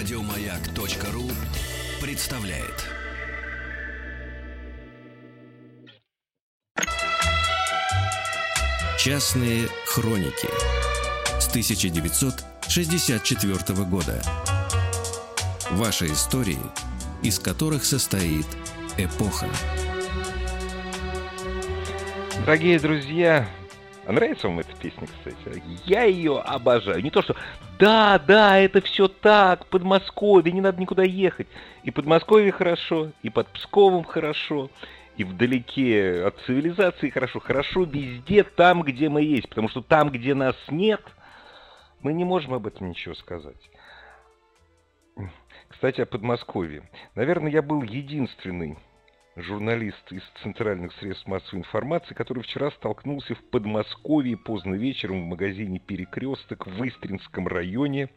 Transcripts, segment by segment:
Радиомаяк.ру представляет. Частные хроники с 1964 года. Ваши истории, из которых состоит эпоха. Дорогие друзья, а нравится вам эта песня, кстати? Я ее обожаю. Не то, что да, да, это все так, Подмосковье, не надо никуда ехать. И Подмосковье хорошо, и под Псковом хорошо, и вдалеке от цивилизации хорошо. Хорошо везде, там, где мы есть. Потому что там, где нас нет, мы не можем об этом ничего сказать. Кстати, о Подмосковье. Наверное, я был единственный журналист из центральных средств массовой информации, который вчера столкнулся в Подмосковье поздно вечером в магазине «Перекресток» в Истринском районе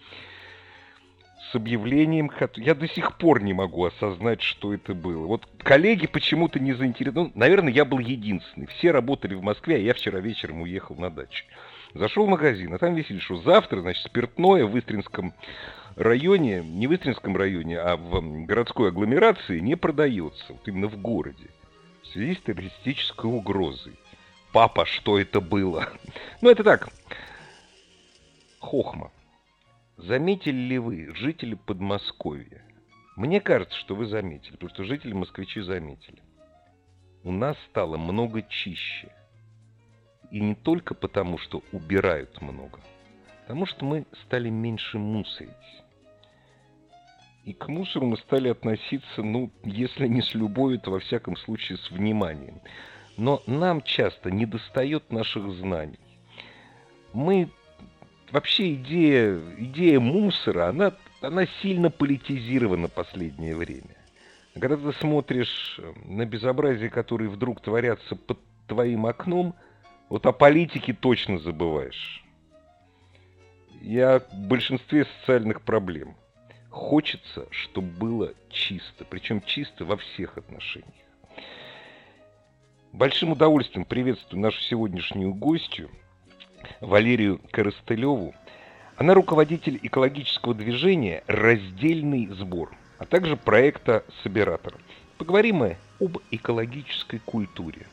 с объявлением, я до сих пор не могу осознать, что это было. Вот коллеги почему-то не заинтересованы. Ну, наверное, я был единственный. Все работали в Москве, а я вчера вечером уехал на дачу. Зашел в магазин, а там висит, что завтра, значит, спиртное в Истринском районе, не в Истринском районе, а в городской агломерации не продается, вот именно в городе, в связи с террористической угрозой. Папа, что это было? Ну, это так, хохма. Заметили ли вы, жители Подмосковья? Мне кажется, что вы заметили, потому что жители москвичи заметили. У нас стало много чище. И не только потому, что убирают много, потому что мы стали меньше мусорить. И к мусору мы стали относиться, ну, если не с любовью, то во всяком случае с вниманием. Но нам часто не достает наших знаний. Мы... Вообще идея, идея мусора, она, она сильно политизирована последнее время. Когда ты смотришь э, на безобразие, которые вдруг творятся под твоим окном, вот о политике точно забываешь. И о большинстве социальных проблем. Хочется, чтобы было чисто, причем чисто во всех отношениях. Большим удовольствием приветствую нашу сегодняшнюю гостью, Валерию Коростылеву. Она руководитель экологического движения «Раздельный сбор», а также проекта «Собиратор». Поговорим мы об экологической культуре.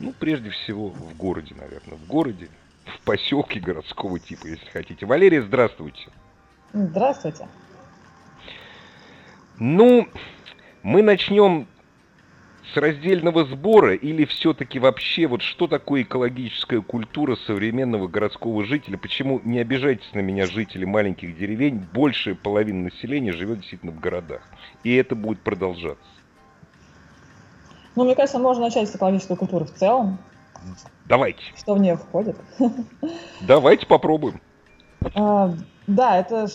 Ну, прежде всего, в городе, наверное. В городе, в поселке городского типа, если хотите. Валерия, здравствуйте. Здравствуйте. Ну, мы начнем с раздельного сбора или все-таки вообще вот что такое экологическая культура современного городского жителя? Почему, не обижайтесь на меня, жители маленьких деревень, большая половина населения живет действительно в городах. И это будет продолжаться. Ну, мне кажется, можно начать с экологической культуры в целом. Давайте. Что в нее входит. Давайте попробуем. Да, это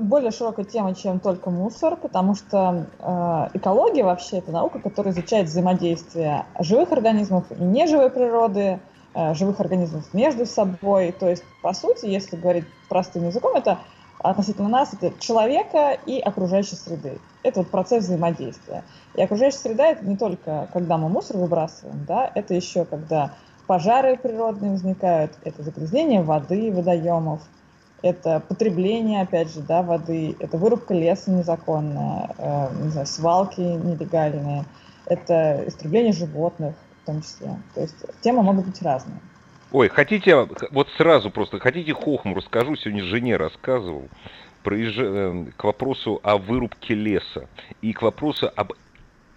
более широкая тема, чем только мусор, потому что э, экология вообще это наука, которая изучает взаимодействие живых организмов и неживой природы, э, живых организмов между собой. То есть, по сути, если говорить простым языком, это относительно нас, это человека и окружающей среды. Это вот процесс взаимодействия. И окружающая среда это не только когда мы мусор выбрасываем, да, это еще когда пожары природные возникают, это загрязнение воды, водоемов – это потребление, опять же, да, воды, это вырубка леса незаконная, э, не знаю, свалки нелегальные, это истребление животных в том числе. То есть темы могут быть разные. Ой, хотите, вот сразу просто, хотите хохму расскажу, сегодня жене рассказывал, проезж... Э, к вопросу о вырубке леса и к вопросу об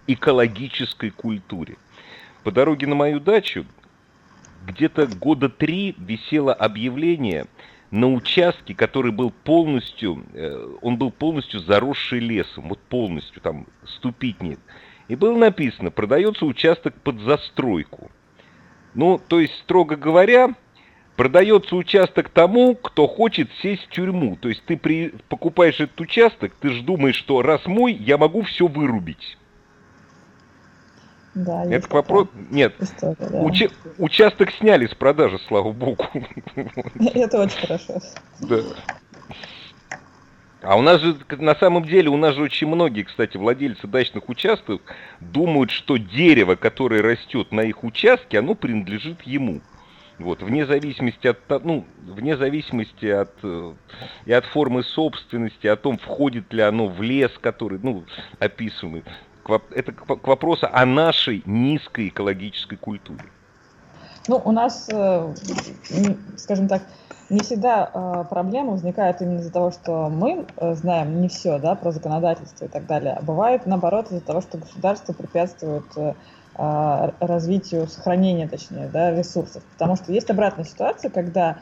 экологической культуре. По дороге на мою дачу где-то года три висело объявление – на участке, который был полностью, э, он был полностью заросший лесом, вот полностью, там ступить нет. И было написано, продается участок под застройку. Ну, то есть, строго говоря, продается участок тому, кто хочет сесть в тюрьму. То есть ты при, покупаешь этот участок, ты же думаешь, что раз мой, я могу все вырубить. Да, Это к вопросу... Нет, история, да. Уча... участок сняли с продажи, слава богу. Это очень хорошо. Да. А у нас же, на самом деле, у нас же очень многие, кстати, владельцы дачных участков думают, что дерево, которое растет на их участке, оно принадлежит ему. Вот, вне зависимости от, ну, вне зависимости от, э, и от формы собственности, о том, входит ли оно в лес, который, ну, описанный. Это к вопросу о нашей низкой экологической культуре. Ну, у нас, э, скажем так, не всегда э, проблемы возникают именно из-за того, что мы э, знаем не все да, про законодательство и так далее. А бывает, наоборот, из-за того, что государство препятствует развитию, сохранению, точнее, да, ресурсов. Потому что есть обратная ситуация, когда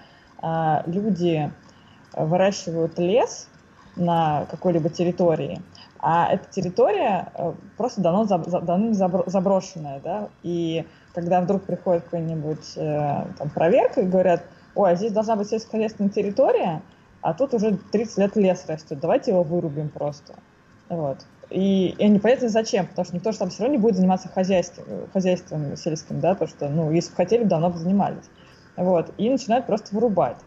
люди выращивают лес на какой-либо территории, а эта территория просто давно, давно заброшенная, да, и когда вдруг приходит какая-нибудь э, там, проверка и говорят, ой, а здесь должна быть сельскохозяйственная территория, а тут уже 30 лет лес растет, давайте его вырубим просто. Вот. И, и непонятно зачем, потому что никто же там все равно не будет заниматься хозяйством, хозяйством сельским, да, потому что, ну, если бы хотели, давно бы занимались. Вот. И начинают просто вырубать.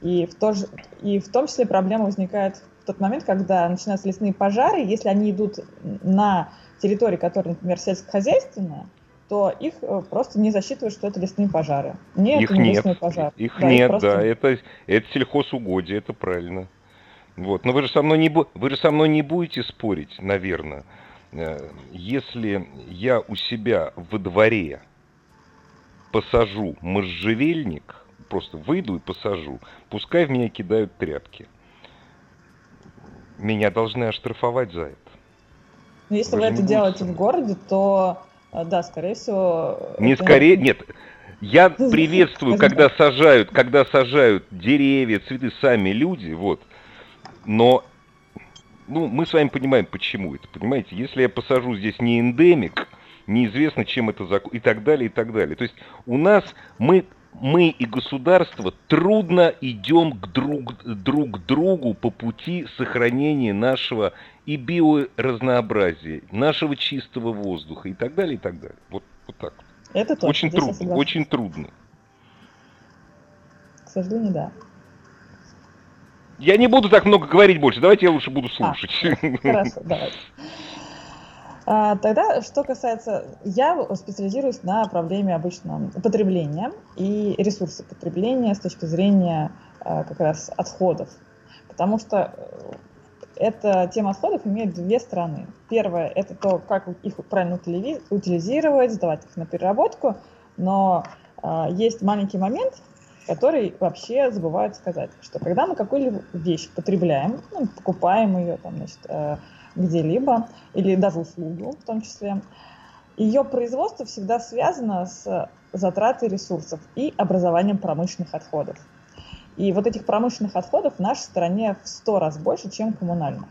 И в, то же, и в том числе проблема возникает в тот момент, когда начинаются лесные пожары, если они идут на территории, которая, например, сельскохозяйственная, то их э, просто не засчитывают, что это лесные пожары. Нет, их это не нет, лесные пожары. Их да, нет, их просто... да, это, это сельхозугодие, это правильно. Вот. Но вы же со мной не, вы же со мной не будете спорить, наверное, э, если я у себя во дворе посажу можжевельник, просто выйду и посажу, пускай в меня кидают тряпки. Меня должны оштрафовать за это. Но если вы, вы это делаете в городе, то а, да, скорее всего. Не это... скорее, нет. Я приветствую, когда сажают, когда сажают деревья, цветы сами люди, вот. Но, ну, мы с вами понимаем, почему это, понимаете? Если я посажу здесь не эндемик, неизвестно, чем это закон, и так далее, и так далее. То есть у нас мы мы и государство трудно идем к друг, друг к другу по пути сохранения нашего и биоразнообразия, нашего чистого воздуха и так далее, и так далее. Вот, вот так. Это точно. Очень трудно, очень трудно. К сожалению, да. Я не буду так много говорить больше, давайте я лучше буду а, слушать. А, хорошо, давайте. А, тогда, что касается, я специализируюсь на проблеме обычно потребления и ресурсы потребления с точки зрения а, как раз отходов. Потому что э, эта тема отходов имеет две стороны. Первое – это то, как их правильно утилизировать, сдавать их на переработку, но э, есть маленький момент, который вообще забывают сказать, что когда мы какую-либо вещь потребляем, ну, покупаем ее, там, значит, э, где-либо, или даже услугу в том числе, ее производство всегда связано с затратой ресурсов и образованием промышленных отходов. И вот этих промышленных отходов в нашей стране в 100 раз больше, чем коммунальных.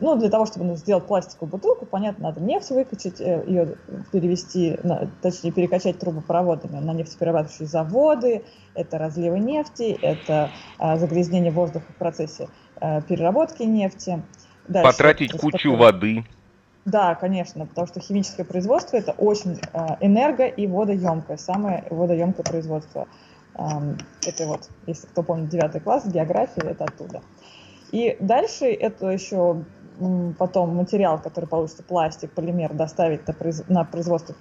Ну, для того, чтобы сделать пластиковую бутылку, понятно, надо нефть выкачать, э, ее перевести, точнее, перекачать трубопроводами на нефтеперерабатывающие заводы, это разливы нефти, это а, загрязнение воздуха в процессе а, переработки нефти. Дальше, Потратить кучу воды. Да, конечно, потому что химическое производство это очень э, энерго- и водоемкое, самое водоемкое производство. Э, это вот, если кто помнит, девятый класс, география, это оттуда. И дальше это еще потом материал, который получится, пластик, полимер, доставить на производство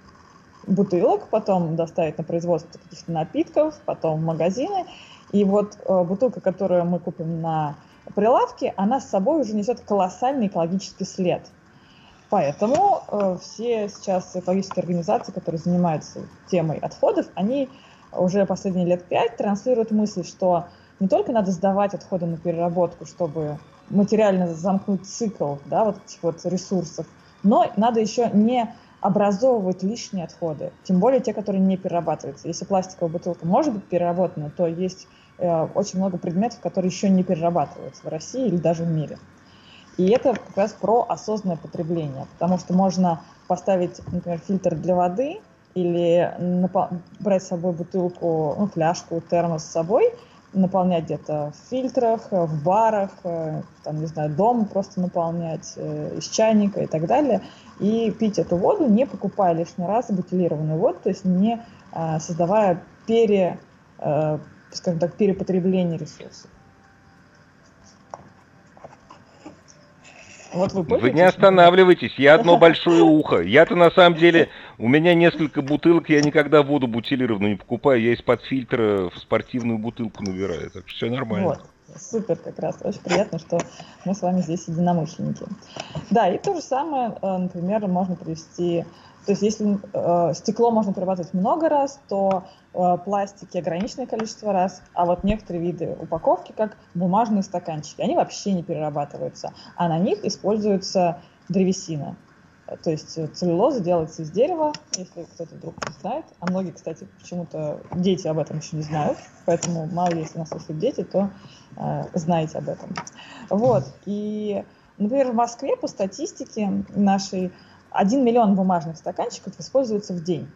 бутылок, потом доставить на производство каких-то напитков, потом в магазины. И вот э, бутылка, которую мы купим на прилавки, она с собой уже несет колоссальный экологический след. Поэтому э, все сейчас экологические организации, которые занимаются темой отходов, они уже последние лет пять транслируют мысль, что не только надо сдавать отходы на переработку, чтобы материально замкнуть цикл да, вот этих вот ресурсов, но надо еще не образовывать лишние отходы, тем более те, которые не перерабатываются. Если пластиковая бутылка может быть переработана, то есть очень много предметов, которые еще не перерабатываются в России или даже в мире. И это как раз про осознанное потребление, потому что можно поставить, например, фильтр для воды или брать с собой бутылку, ну, фляжку, термос с собой, наполнять где-то в фильтрах, в барах, э, там, не знаю, дома просто наполнять э, из чайника и так далее, и пить эту воду, не покупая лишний раз бутилированную воду, то есть не создавая пере скажем так, перепотребление ресурсов. Вот вы Вы не останавливайтесь, я одно большое ухо. Я-то на самом деле, у меня несколько бутылок, я никогда воду бутилированную не покупаю, я из-под фильтра в спортивную бутылку набираю, так что все нормально. Вот. Супер, как раз. Очень приятно, что мы с вами здесь единомышленники. Да, и то же самое, э, например, можно привести то есть если э, стекло можно перерабатывать много раз, то э, пластики ограниченное количество раз, а вот некоторые виды упаковки, как бумажные стаканчики, они вообще не перерабатываются, а на них используется древесина. То есть целлюлоза делается из дерева, если кто-то вдруг не знает. А многие, кстати, почему-то дети об этом еще не знают. Поэтому мало если нас слушают дети, то э, знаете об этом. Вот. И, например, в Москве по статистике нашей 1 миллион бумажных стаканчиков используется в день.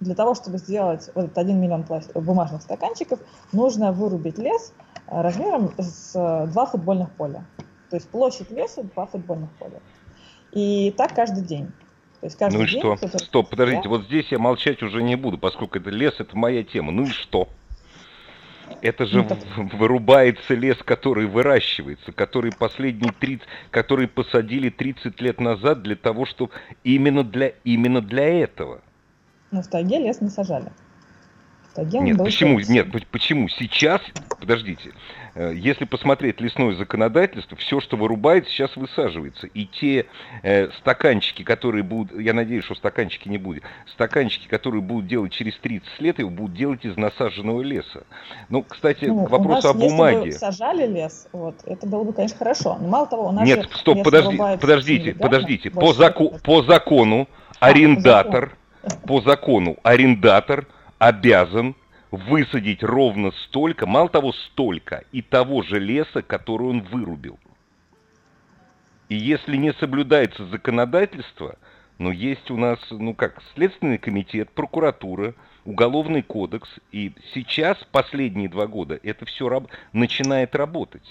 Для того, чтобы сделать вот этот 1 миллион бумажных стаканчиков, нужно вырубить лес э, размером с э, два футбольных поля. То есть площадь леса два футбольных поля. И так каждый день. То есть каждый ну и день что? Стоп, подождите, вот здесь я молчать уже не буду, поскольку это лес, это моя тема. Ну и что? Это же ну, вырубается лес, который выращивается, который последние 30, который посадили 30 лет назад для того, чтобы именно для, именно для этого. Но в тайге лес не сажали. Нет, почему? Нет, почему? Сейчас, подождите, э, если посмотреть лесное законодательство, все, что вырубается, сейчас высаживается. И те э, стаканчики, которые будут, я надеюсь, что стаканчики не будет, стаканчики, которые будут делать через 30 лет, его будут делать из насаженного леса. Ну, кстати, ну, к вопросу нас, о бумаге. Если бы сажали лес, вот, это было бы, конечно, хорошо. Но мало того, у нас Нет, стоп, подожди, подождите, подождите. По, заку, по закону а, арендатор, по закону. по закону арендатор – обязан высадить ровно столько, мало того столько, и того же леса, который он вырубил. И если не соблюдается законодательство, но есть у нас, ну как, Следственный комитет, прокуратура, Уголовный кодекс, и сейчас, последние два года, это все раб- начинает работать.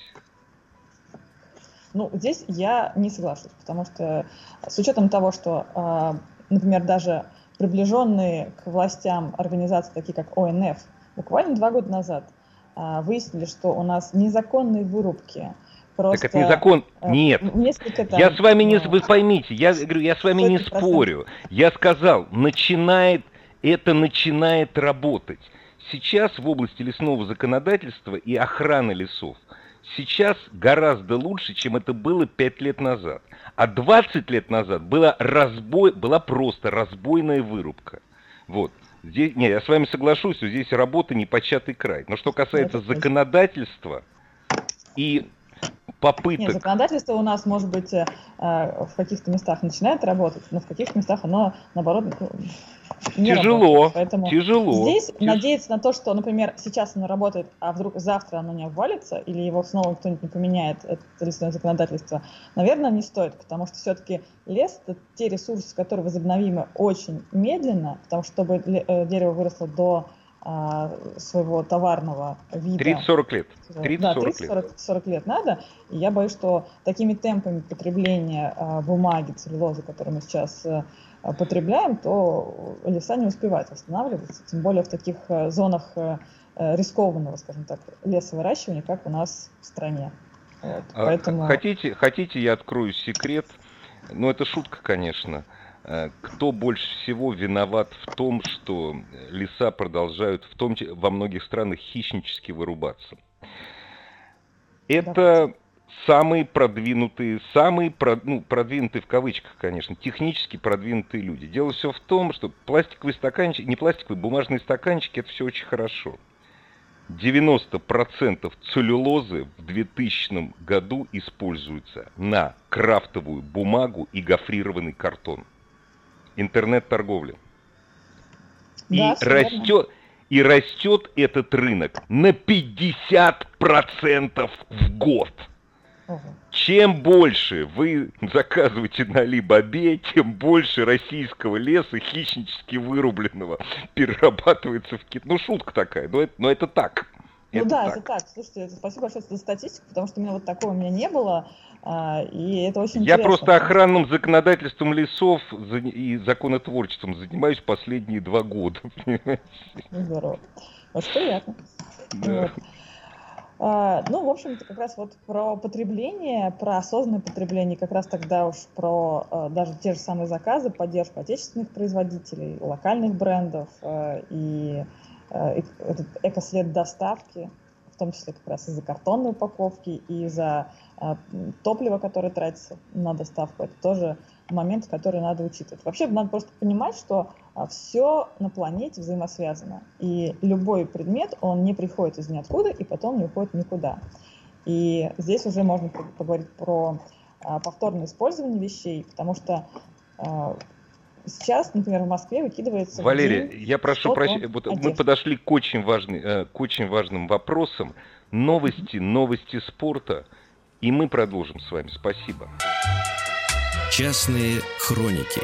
Ну, здесь я не соглашусь, потому что с учетом того, что, а, например, даже приближенные к властям организации, такие как ОНФ, буквально два года назад а, выяснили, что у нас незаконные вырубки. Просто, так это незакон. Э, Нет. Там, я с вами не... Вы поймите, я говорю, я с вами не спорю. Я сказал, начинает, это начинает работать. Сейчас в области лесного законодательства и охраны лесов сейчас гораздо лучше, чем это было 5 лет назад. А 20 лет назад была, разбой, была просто разбойная вырубка. Вот. Здесь, не, я с вами соглашусь, что здесь работа непочатый край. Но что касается законодательства и попыток... Нет, законодательство у нас, может быть, э, в каких-то местах начинает работать, но в каких-то местах оно, наоборот, не тяжело, Поэтому тяжело. Здесь Тяж... надеяться на то, что, например, сейчас оно работает, а вдруг завтра оно не обвалится, или его снова кто-нибудь не поменяет, это лесное законодательство, наверное, не стоит, потому что все-таки лес — это те ресурсы, которые возобновимы очень медленно, потому что чтобы э, дерево выросло до а, своего товарного вида. 30-40 лет. 30-40 да, 30-40 лет надо. И я боюсь, что такими темпами потребления а, бумаги, целлюлозы, которые мы сейчас а, потребляем, то леса не успевают восстанавливаться, тем более в таких а, зонах а, рискованного, скажем так, лесовыращивания, как у нас в стране. Вот, а, поэтому... хотите, хотите, я открою секрет? Ну, это шутка, конечно. Э, кто больше всего виноват в том, что леса продолжают в том, во многих странах хищнически вырубаться. Это самые продвинутые, самые ну, продвинутые в кавычках, конечно, технически продвинутые люди. Дело все в том, что пластиковые стаканчики, не пластиковые, бумажные стаканчики, это все очень хорошо. 90% целлюлозы в 2000 году используется на крафтовую бумагу и гофрированный картон интернет-торговли. Да, и растет, и растет этот рынок на 50% в год. Чем больше вы заказываете на Алибабе, тем больше российского леса хищнически вырубленного перерабатывается в кит. Ну, шутка такая, но это, но это так. Ну это да, так. это так. Слушайте, спасибо большое за статистику, потому что у меня вот такого у меня не было. А, и это очень Я просто охранным законодательством лесов и законотворчеством занимаюсь последние два года. Здорово. Очень приятно. Да. Вот. А, ну, в общем, это как раз вот про потребление, про осознанное потребление, как раз тогда уж про а, даже те же самые заказы, поддержку отечественных производителей, локальных брендов а, и этот экослед доставки, в том числе как раз из-за картонной упаковки и из-за топлива, которое тратится на доставку. Это тоже момент, который надо учитывать. Вообще надо просто понимать, что а, все на планете взаимосвязано. И любой предмет, он не приходит из ниоткуда и потом не уходит никуда. И здесь уже можно поговорить про а, повторное использование вещей, потому что а, сейчас, например, в Москве выкидывается... Валерия, я прошу прощения, вот мы подошли к очень, важный, э, к очень важным вопросам. Новости, новости спорта, и мы продолжим с вами. Спасибо. Частные хроники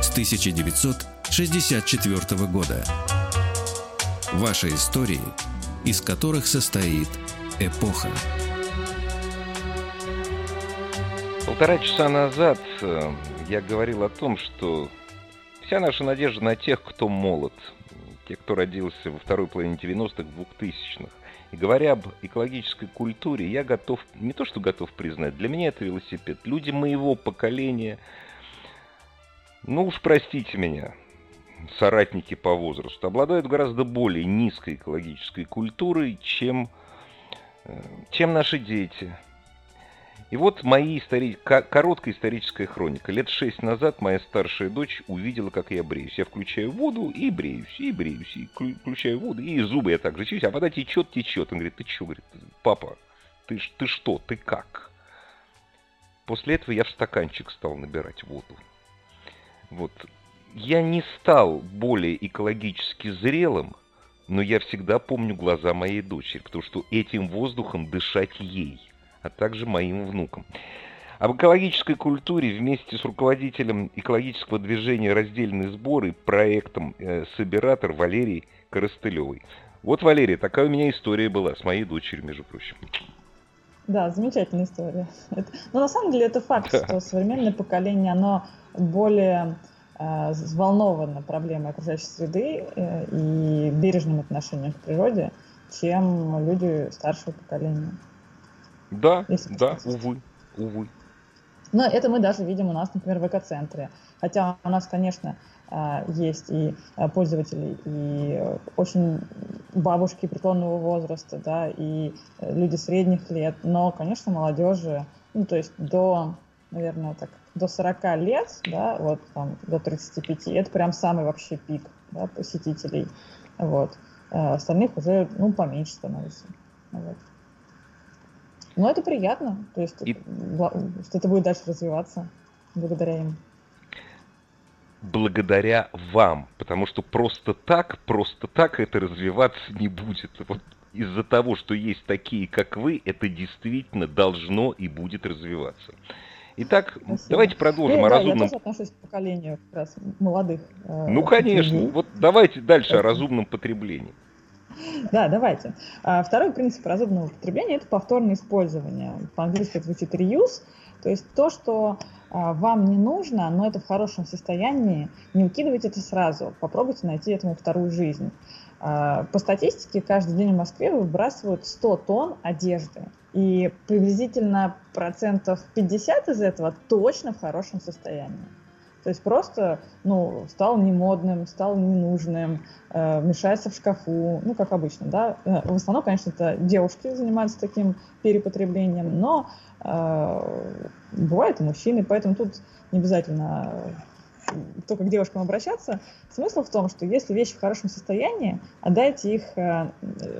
с 1964 года. Ваши истории, из которых состоит эпоха. Полтора часа назад э, я говорил о том, что вся наша надежда на тех, кто молод, те, кто родился во второй половине 90-х, 2000-х, и говоря об экологической культуре, я готов, не то что готов признать, для меня это велосипед. Люди моего поколения, ну уж простите меня, соратники по возрасту, обладают гораздо более низкой экологической культурой, чем, э, чем наши дети. И вот мои истори... короткая историческая хроника. Лет шесть назад моя старшая дочь увидела, как я бреюсь. Я включаю воду и бреюсь, и бреюсь, и включаю воду, и зубы я также чищу, а вода течет, течет. Он говорит, ты что? Говорит, папа, ты, ты что, ты как? После этого я в стаканчик стал набирать воду. Вот. Я не стал более экологически зрелым, но я всегда помню глаза моей дочери, потому что этим воздухом дышать ей – а также моим внукам. Об экологической культуре вместе с руководителем экологического движения «Раздельные сборы» проектом э, «Собиратор» Валерией Коростылевой. Вот, Валерия, такая у меня история была с моей дочерью, между прочим. Да, замечательная история. Это, но на самом деле это факт, да. что современное поколение, оно более э, взволновано проблемой окружающей среды э, и бережным отношением к природе, чем люди старшего поколения. Да, да, увы, увы. Но это мы даже видим у нас, например, в экоцентре. Хотя у нас, конечно, а, есть и а, пользователи, и очень бабушки преклонного возраста, да, и люди средних лет, но, конечно, молодежи, ну, то есть до, наверное, так, до 40 лет, да, вот там до 35, это прям самый вообще пик да, посетителей, вот. А остальных уже, ну, поменьше становится. Вот. Но это приятно, то есть и... что это будет дальше развиваться благодаря им. Благодаря вам, потому что просто так, просто так это развиваться не будет. Вот из-за того, что есть такие, как вы, это действительно должно и будет развиваться. Итак, Спасибо. давайте продолжим я, о разумном... Я тоже отношусь к поколению как раз молодых. Э, ну, конечно. Людей. Вот давайте дальше Спасибо. о разумном потреблении. Да, давайте. А, второй принцип разумного потребления – это повторное использование. По-английски звучит reuse, то есть то, что а, вам не нужно, но это в хорошем состоянии, не укидывайте это сразу, попробуйте найти этому вторую жизнь. А, по статистике, каждый день в Москве выбрасывают 100 тонн одежды, и приблизительно процентов 50 из этого точно в хорошем состоянии. То есть просто, ну, стал немодным, стал ненужным, э, мешается в шкафу, ну, как обычно, да. Э, в основном, конечно, это девушки занимаются таким перепотреблением, но э, бывают и мужчины, поэтому тут не обязательно только к девушкам обращаться. Смысл в том, что если вещи в хорошем состоянии, отдайте их э,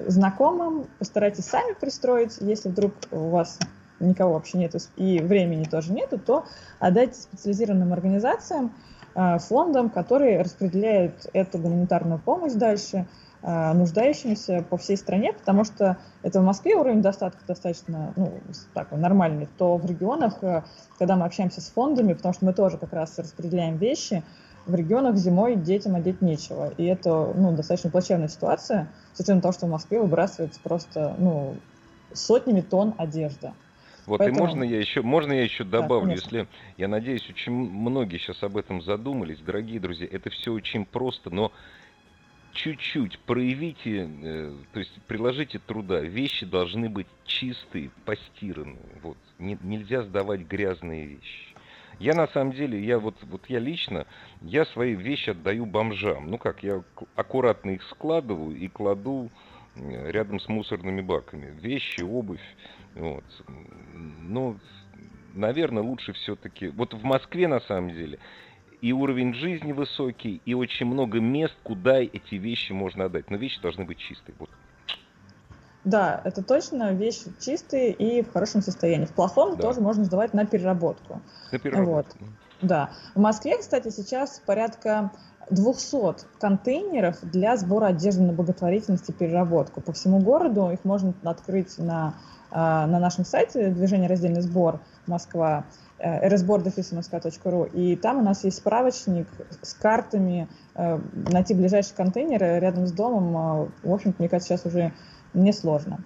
знакомым, постарайтесь сами пристроить, если вдруг у вас никого вообще нету и времени тоже нету, то отдайте специализированным организациям, э, фондам, которые распределяют эту гуманитарную помощь дальше э, нуждающимся по всей стране, потому что это в Москве уровень достатка достаточно ну, так, нормальный, то в регионах, э, когда мы общаемся с фондами, потому что мы тоже как раз распределяем вещи, в регионах зимой детям одеть нечего. И это ну, достаточно плачевная ситуация, с учетом того, что в Москве выбрасывается просто ну, сотнями тонн одежды. Вот Поэтому... и можно я еще, можно я еще добавлю, да, если я надеюсь, очень многие сейчас об этом задумались, дорогие друзья, это все очень просто, но чуть-чуть проявите, э, то есть приложите труда. Вещи должны быть чистые, постиранные. Вот. Не, нельзя сдавать грязные вещи. Я на самом деле, я вот, вот я лично, я свои вещи отдаю бомжам. Ну как, я аккуратно их складываю и кладу рядом с мусорными баками. Вещи, обувь. Вот. Но, наверное, лучше все-таки... Вот в Москве, на самом деле, и уровень жизни высокий, и очень много мест, куда эти вещи можно отдать. Но вещи должны быть чистые. Вот. Да, это точно вещи чистые и в хорошем состоянии. В плохом да. тоже можно сдавать на переработку. На переработку. Вот. Да. В Москве, кстати, сейчас порядка 200 контейнеров для сбора одежды на благотворительность и переработку. По всему городу их можно открыть на, а, на нашем сайте движение «Раздельный сбор Москва» rsbor.moskva.ru, и там у нас есть справочник с картами, э, найти ближайшие контейнеры рядом с домом, э, в общем-то, мне кажется, сейчас уже несложно.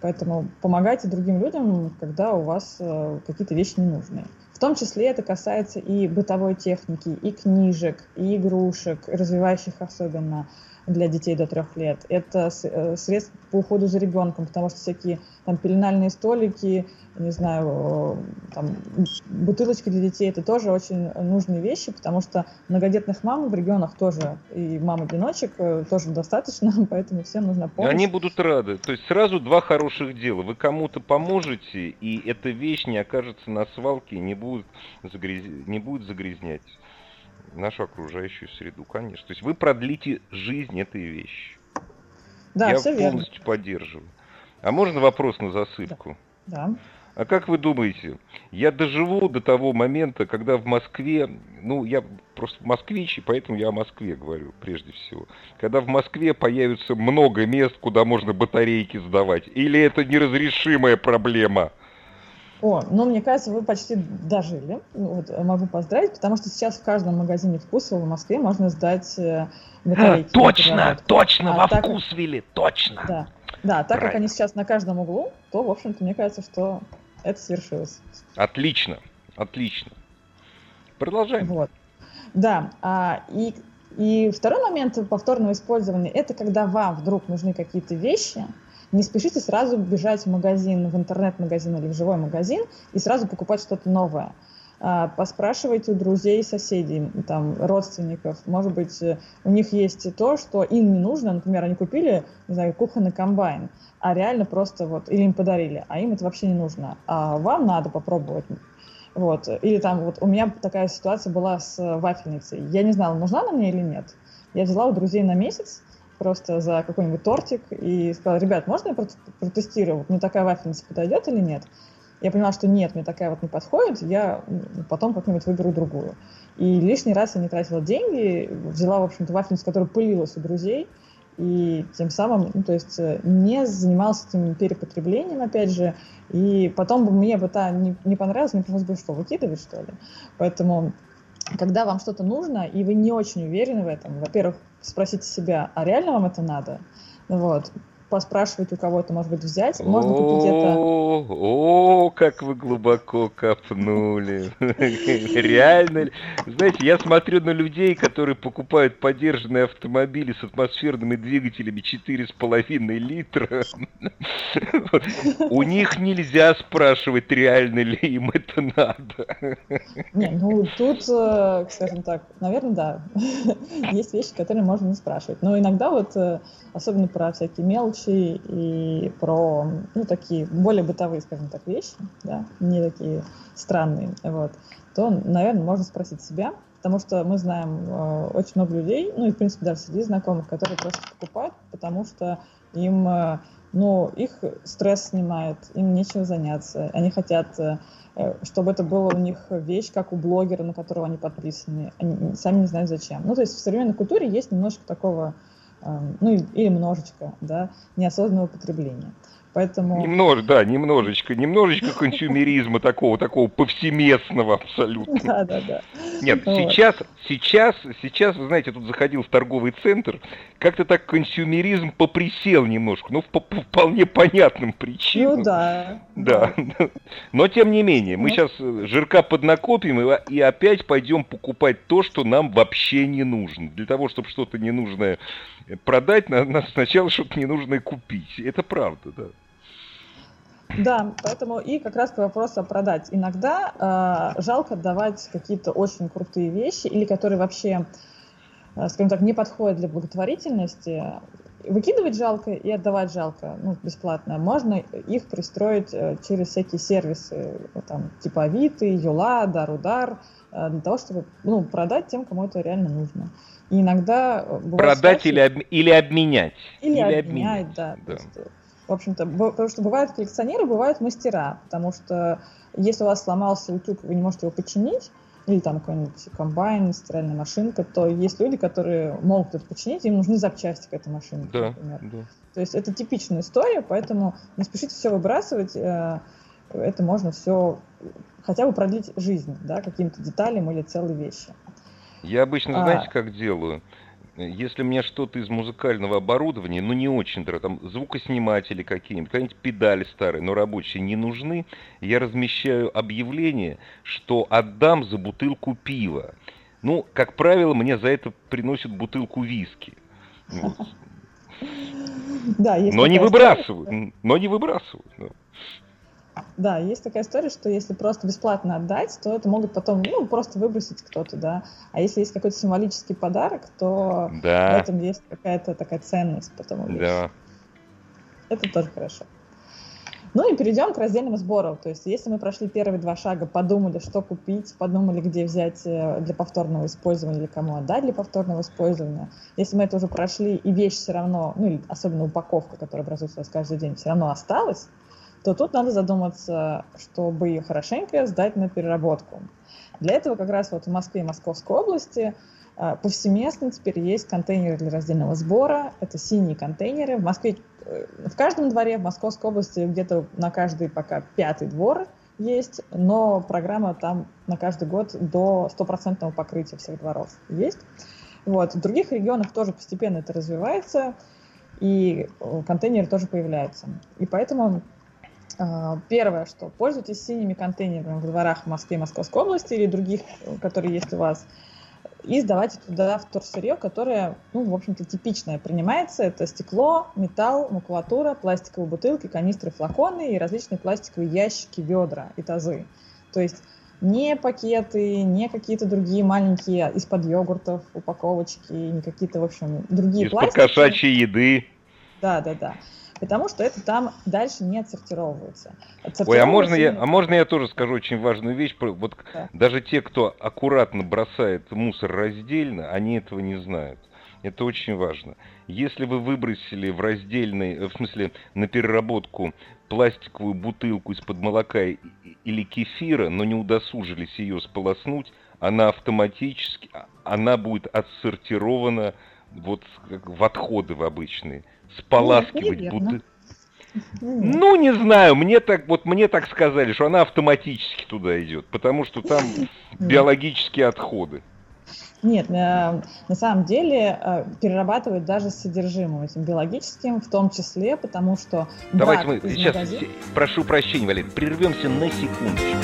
Поэтому помогайте другим людям, когда у вас э, какие-то вещи ненужные. В том числе это касается и бытовой техники, и книжек, и игрушек, развивающих особенно для детей до трех лет. Это э, средства по уходу за ребенком, потому что всякие там пеленальные столики, не знаю, там, бутылочки для детей, это тоже очень нужные вещи, потому что многодетных мам в регионах тоже, и мам-одиночек э, тоже достаточно, поэтому всем нужна помощь. Они будут рады. То есть сразу два хороших дела. Вы кому-то поможете, и эта вещь не окажется на свалке, не будет, загряз... не будет загрязнять нашу окружающую среду, конечно. То есть вы продлите жизнь этой вещи. Да, Я все полностью верно. поддерживаю. А можно вопрос на засыпку? Да. да. А как вы думаете, я доживу до того момента, когда в Москве, ну, я просто москвич, и поэтому я о Москве говорю прежде всего, когда в Москве появится много мест, куда можно батарейки сдавать, или это неразрешимая проблема? О, ну, мне кажется, вы почти дожили. Вот, могу поздравить, потому что сейчас в каждом магазине вкуса в Москве можно сдать э, батарейки. Точно, точно, а во так, вкусвилле, точно. Да, да так Правильно. как они сейчас на каждом углу, то, в общем-то, мне кажется, что это свершилось. Отлично, отлично. Продолжаем. Вот. Да, а, и, и второй момент повторного использования, это когда вам вдруг нужны какие-то вещи, не спешите сразу бежать в магазин, в интернет-магазин или в живой магазин и сразу покупать что-то новое. А, поспрашивайте у друзей, соседей, там, родственников. Может быть, э, у них есть то, что им не нужно. Например, они купили, не знаю, кухонный комбайн, а реально просто вот, или им подарили, а им это вообще не нужно. А вам надо попробовать. Вот. Или там вот у меня такая ситуация была с вафельницей. Я не знала, нужна она мне или нет. Я взяла у друзей на месяц, просто за какой-нибудь тортик и сказала, ребят, можно я протестирую, мне такая вафельница подойдет или нет? Я поняла, что нет, мне такая вот не подходит, я потом как-нибудь выберу другую. И лишний раз я не тратила деньги, взяла, в общем-то, вафельницу, которая пылилась у друзей, и тем самым, ну, то есть э, не занимался этим перепотреблением, опять же, и потом бы мне бы та не, не понравилось, мне пришлось бы что, выкидывать, что ли? Поэтому когда вам что-то нужно, и вы не очень уверены в этом, во-первых, спросите себя, а реально вам это надо? Вот поспрашивать у кого-то, может быть, взять. Можно купить это... О, как вы глубоко копнули. Реально. Знаете, я смотрю на людей, которые покупают подержанные автомобили с атмосферными двигателями 4,5 литра. У них нельзя спрашивать, реально ли им это надо. Не, ну тут, э, скажем так, наверное, да. Есть вещи, которые можно не спрашивать. Но иногда вот, э, особенно про всякие мелочи, мелочи и про, ну, такие более бытовые, скажем так, вещи, да, не такие странные, вот, то, наверное, можно спросить себя, потому что мы знаем э, очень много людей, ну и, в принципе, даже среди знакомых, которые просто покупают, потому что им, э, ну, их стресс снимает, им нечего заняться, они хотят э, чтобы это было у них вещь, как у блогера, на которого они подписаны. Они сами не знают зачем. Ну, то есть в современной культуре есть немножко такого ну или немножечко, да, неосознанного потребления. Поэтому... Немножко, да, немножечко, немножечко консюмеризма такого, такого повсеместного абсолютно. Да, да, да. Нет, вот. сейчас, сейчас, сейчас, вы знаете, тут заходил в торговый центр, как-то так консюмеризм поприсел немножко, ну, по, по вполне понятным причинам. Ну, да. Да. Но, тем не менее, мы сейчас э, жирка поднакопим и, и опять пойдем покупать то, что нам вообще не нужно. Для того, чтобы что-то ненужное продать, надо сначала что-то ненужное купить. Это правда, да. Да, поэтому и как раз к вопросу продать. Иногда э, жалко давать какие-то очень крутые вещи или которые вообще, э, скажем так, не подходят для благотворительности. Выкидывать жалко и отдавать жалко, ну, бесплатно. Можно их пристроить э, через всякие сервисы, там, типа Авито, Юла, Дарудар, э, для того, чтобы ну, продать тем, кому это реально нужно. И иногда... Э, продать ситуации... или, об... или обменять. Или, или обменять, обменять, да. да. В общем-то, потому что бывают коллекционеры, бывают мастера, потому что если у вас сломался утюг, вы не можете его починить, или там какой-нибудь комбайн, стиральная машинка, то есть люди, которые могут это починить, им нужны запчасти к этой машине, да, например. Да. То есть это типичная история, поэтому не спешите все выбрасывать, э, это можно все хотя бы продлить жизнь, да, каким-то деталям или целой вещи. Я обычно, а. знаете, как делаю? Если меня что-то из музыкального оборудования, ну не очень, да, там звукосниматели какие-нибудь, какие-нибудь педали старые, но рабочие не нужны, я размещаю объявление, что отдам за бутылку пива. Ну, как правило, мне за это приносят бутылку виски. Да, но не выбрасывают, но не выбрасывают. Да, есть такая история, что если просто бесплатно отдать, то это могут потом, ну, просто выбросить кто-то, да. А если есть какой-то символический подарок, то да. в этом есть какая-то такая ценность потом. Да. Это тоже хорошо. Ну и перейдем к раздельному сбору. То есть, если мы прошли первые два шага, подумали, что купить, подумали, где взять э, для повторного использования или кому отдать для повторного использования. Если мы это уже прошли, и вещь все равно, ну, особенно упаковка, которая образуется у вас каждый день, все равно осталась, то тут надо задуматься, чтобы ее хорошенько сдать на переработку. Для этого как раз вот в Москве и Московской области а, повсеместно теперь есть контейнеры для раздельного сбора. Это синие контейнеры. В Москве, э, в каждом дворе, в Московской области где-то на каждый пока пятый двор есть, но программа там на каждый год до стопроцентного покрытия всех дворов есть. Вот. В других регионах тоже постепенно это развивается, и э, контейнеры тоже появляются. И поэтому первое, что пользуйтесь синими контейнерами в дворах в Москве и Московской области или других, которые есть у вас, и сдавайте туда вторсырье, которое, ну, в общем-то, типичное принимается. Это стекло, металл, макулатура, пластиковые бутылки, канистры, флаконы и различные пластиковые ящики, ведра и тазы. То есть не пакеты, не какие-то другие маленькие из-под йогуртов, упаковочки, не какие-то, в общем, другие из-под пластики. Из-под кошачьей еды. Да, да, да потому что это там дальше не отсортировывается. Ой, а можно, я, а можно я тоже скажу очень важную вещь? Вот да. даже те, кто аккуратно бросает мусор раздельно, они этого не знают. Это очень важно. Если вы выбросили в раздельный, э, в смысле на переработку пластиковую бутылку из-под молока или кефира, но не удосужились ее сполоснуть, она автоматически, а, она будет отсортирована вот в отходы в обычные споласкивать бутыль. Ну, не знаю, мне так, вот мне так сказали, что она автоматически туда идет, потому что там биологические отходы. Нет, на, на самом деле э, перерабатывают даже с содержимым этим биологическим, в том числе, потому что... Давайте мы сейчас, магазин... прошу прощения, Валерий, прервемся на секундочку.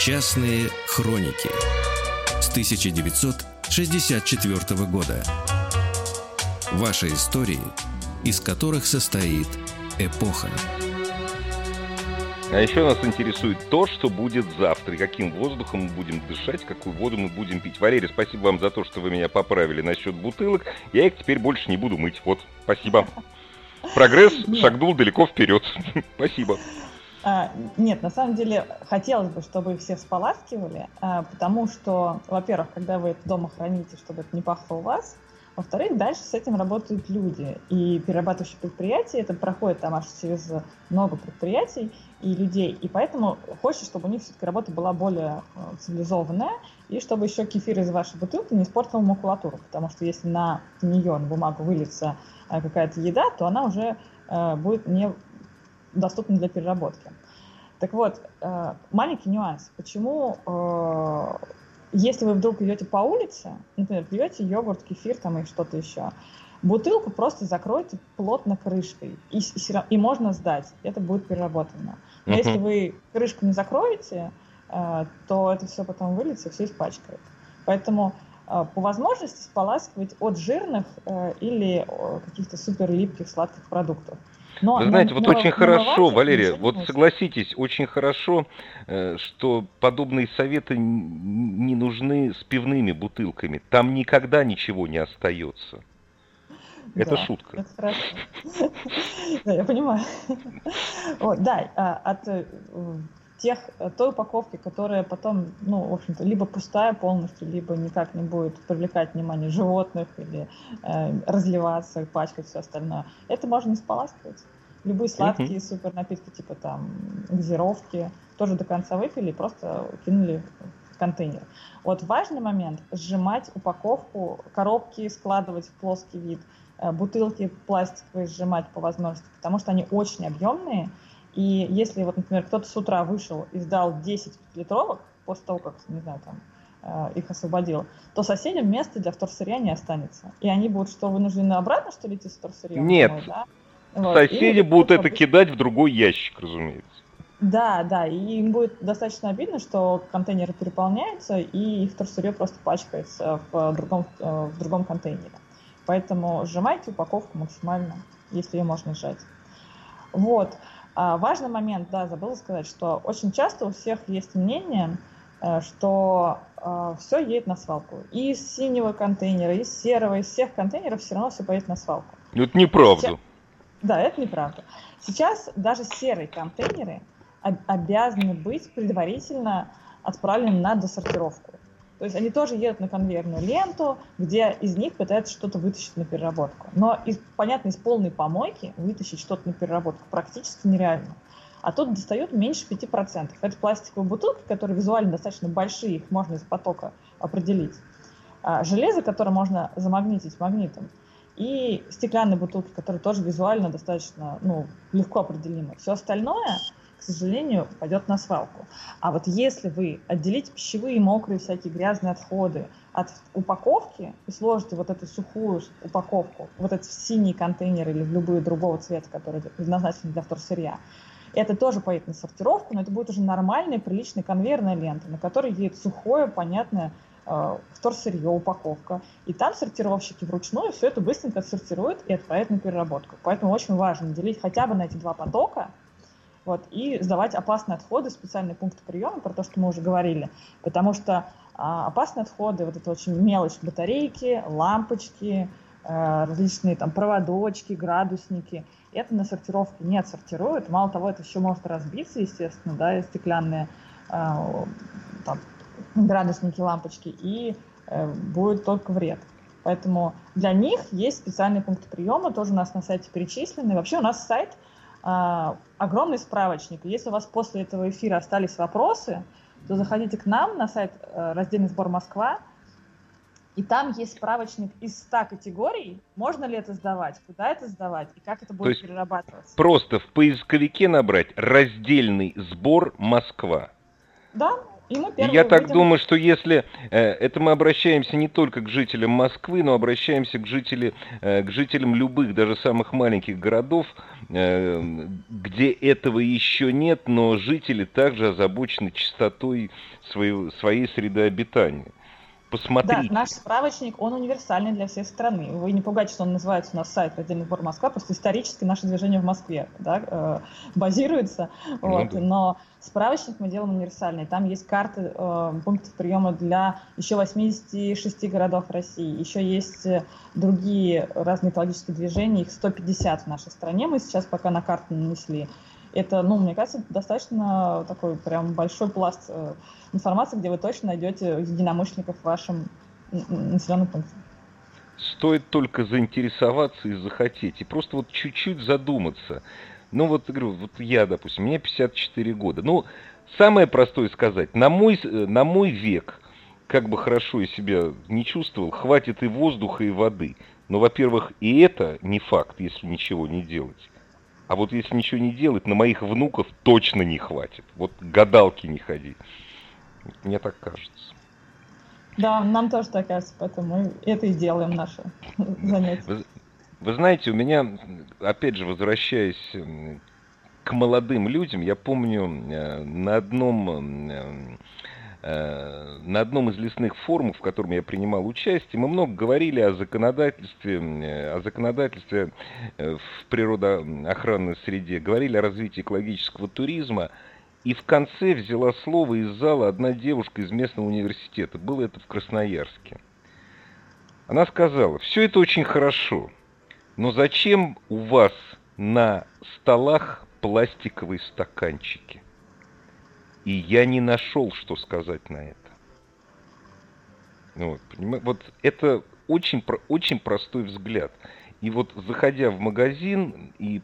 Частные хроники с 1900 1964 года. Ваши истории, из которых состоит эпоха. А еще нас интересует то, что будет завтра, и каким воздухом мы будем дышать, какую воду мы будем пить. Валерий, спасибо вам за то, что вы меня поправили насчет бутылок. Я их теперь больше не буду мыть. Вот, спасибо. Прогресс шагнул далеко вперед. Спасибо. А, нет, на самом деле хотелось бы, чтобы их все споласкивали, а, потому что, во-первых, когда вы это дома храните, чтобы это не пахло у вас, Во-вторых, дальше с этим работают люди. И перерабатывающие предприятия, это проходит там аж через много предприятий и людей. И поэтому хочется, чтобы у них все-таки работа была более э, цивилизованная, и чтобы еще кефир из вашей бутылки не испортил макулатуру. Потому что если на нее, на бумагу выльется э, какая-то еда, то она уже э, будет не доступна для переработки. Так вот, маленький нюанс. Почему если вы вдруг идете по улице, например, пьете йогурт, кефир там и что-то еще, бутылку просто закройте плотно крышкой, и, и, и можно сдать, это будет переработано. Но uh-huh. если вы крышку не закроете, э, то это все потом выльется, все испачкает. Поэтому э, по возможности споласкивать от жирных э, или каких-то супер липких сладких продуктов. Но, Вы знаете, но, вот но, очень хорошо, Валерия, вот согласитесь, очень хорошо, э, что подобные советы не нужны с пивными бутылками. Там никогда ничего не остается. Это да, шутка. Это хорошо. Да, я понимаю. Да, а, от э, тех, той упаковки, которая потом, ну, в общем-то, либо пустая полностью, либо никак не будет привлекать внимание животных или э, разливаться, пачкать все остальное, это можно не споласкивать. Любые сладкие mm-hmm. супер напитки, типа там газировки, тоже до конца выпили и просто кинули в контейнер. Вот важный момент – сжимать упаковку, коробки складывать в плоский вид, э, бутылки пластиковые сжимать по возможности, потому что они очень объемные, и если, вот, например, кто-то с утра вышел и сдал 10 литровок после того, как, не знаю, там, э, их освободил, то соседям места для вторсырья не останется. И они будут что, вынуждены обратно, что ли, идти с вторсырьем? Нет. Думаю, да? вот. Соседи и будут это кидать в другой ящик, разумеется. Да, да, и им будет достаточно обидно, что контейнеры переполняются, и их вторсырье просто пачкается в другом, э, в другом контейнере. Поэтому сжимайте упаковку максимально, если ее можно сжать. Вот. А важный момент, да, забыла сказать, что очень часто у всех есть мнение, э, что э, все едет на свалку. И из синего контейнера, из серого, из всех контейнеров все равно все поедет на свалку. Это неправда. Сейчас... Да, это неправда. Сейчас даже серые контейнеры обязаны быть предварительно отправлены на досортировку. То есть они тоже едут на конвейерную ленту, где из них пытаются что-то вытащить на переработку. Но, из, понятно, из полной помойки вытащить что-то на переработку практически нереально. А тут достают меньше 5%. Это пластиковые бутылки, которые визуально достаточно большие, их можно из потока определить. А железо, которое можно замагнитить магнитом, и стеклянные бутылки, которые тоже визуально достаточно ну, легко определимы. Все остальное к сожалению, пойдет на свалку. А вот если вы отделите пищевые, мокрые, всякие грязные отходы от упаковки и сложите вот эту сухую упаковку, вот эти синие контейнеры или в любые другого цвета, которые предназначены для вторсырья, это тоже поедет на сортировку, но это будет уже нормальная, приличная конвейерная лента, на которой едет сухое, понятное э, вторсырье, упаковка. И там сортировщики вручную все это быстренько отсортируют и отправят на переработку. Поэтому очень важно делить хотя бы на эти два потока, вот, и сдавать опасные отходы специальные пункты приема, про то, что мы уже говорили, потому что а, опасные отходы, вот это очень мелочь, батарейки, лампочки, а, различные там проводочки, градусники, это на сортировке не отсортируют, мало того, это еще может разбиться, естественно, да, стеклянные а, там, градусники, лампочки, и э, будет только вред. Поэтому для них есть специальные пункты приема, тоже у нас на сайте перечислены. Вообще у нас сайт – огромный справочник. Если у вас после этого эфира остались вопросы, то заходите к нам на сайт э, раздельный сбор Москва, и там есть справочник из 100 категорий. Можно ли это сдавать, куда это сдавать и как это будет то есть перерабатываться. Просто в поисковике набрать раздельный сбор Москва. Да, и мы Я так увидим... думаю, что если э, это мы обращаемся не только к жителям Москвы, но обращаемся к, жители, э, к жителям любых, даже самых маленьких городов, э, где этого еще нет, но жители также озабочены чистотой своей, своей среды обитания. Посмотрите. Да, наш справочник, он универсальный для всей страны. Вы не пугайте, что он называется у нас сайт «Отдельный сбор Москва», просто исторически наше движение в Москве да, э, базируется. Ну, вот, да. Но справочник мы делаем универсальный. Там есть карты э, пунктов приема для еще 86 городов России. Еще есть э, другие разные экологические движения, их 150 в нашей стране. Мы сейчас пока на карту нанесли. Это, ну, мне кажется, достаточно такой прям большой пласт э, информации, где вы точно найдете единомышленников в вашем населенном пункте. Стоит только заинтересоваться и захотеть. И просто вот чуть-чуть задуматься. Ну вот, говорю, вот я, допустим, мне 54 года. Ну, самое простое сказать, на мой, на мой век, как бы хорошо я себя не чувствовал, хватит и воздуха, и воды. Но, во-первых, и это не факт, если ничего не делать. А вот если ничего не делать, на моих внуков точно не хватит. Вот гадалки не ходи. Мне так кажется. Да, нам тоже так кажется, поэтому мы это и делаем наше занятие. Вы, вы знаете, у меня, опять же, возвращаясь к молодым людям, я помню э, на одном э, на одном из лесных форумов, в котором я принимал участие, мы много говорили о законодательстве, о законодательстве в природоохранной среде, говорили о развитии экологического туризма. И в конце взяла слово из зала одна девушка из местного университета. Было это в Красноярске. Она сказала, все это очень хорошо, но зачем у вас на столах пластиковые стаканчики? И я не нашел, что сказать на это. Вот, вот это очень, очень простой взгляд. И вот заходя в магазин и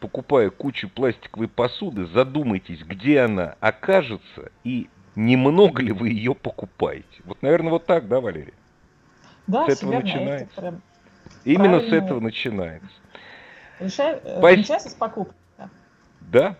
покупая кучу пластиковой посуды, задумайтесь, где она окажется и немного ли вы ее покупаете. Вот, наверное, вот так, да, Валерий? Да, с этого начинается. Это прям Именно правильно. с этого начинается. Решай, э, Пос... Начинается с покупки. Да.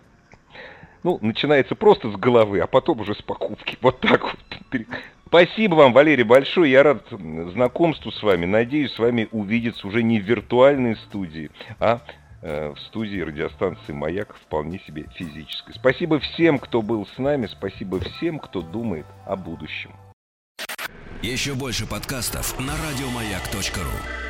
Ну, начинается просто с головы, а потом уже с покупки. Вот так вот. Спасибо вам, Валерий, большое. Я рад знакомству с вами. Надеюсь, с вами увидеться уже не в виртуальной студии, а Э, в студии радиостанции «Маяк» вполне себе физической. Спасибо всем, кто был с нами, спасибо всем, кто думает о будущем. Еще больше подкастов на радиомаяк.ру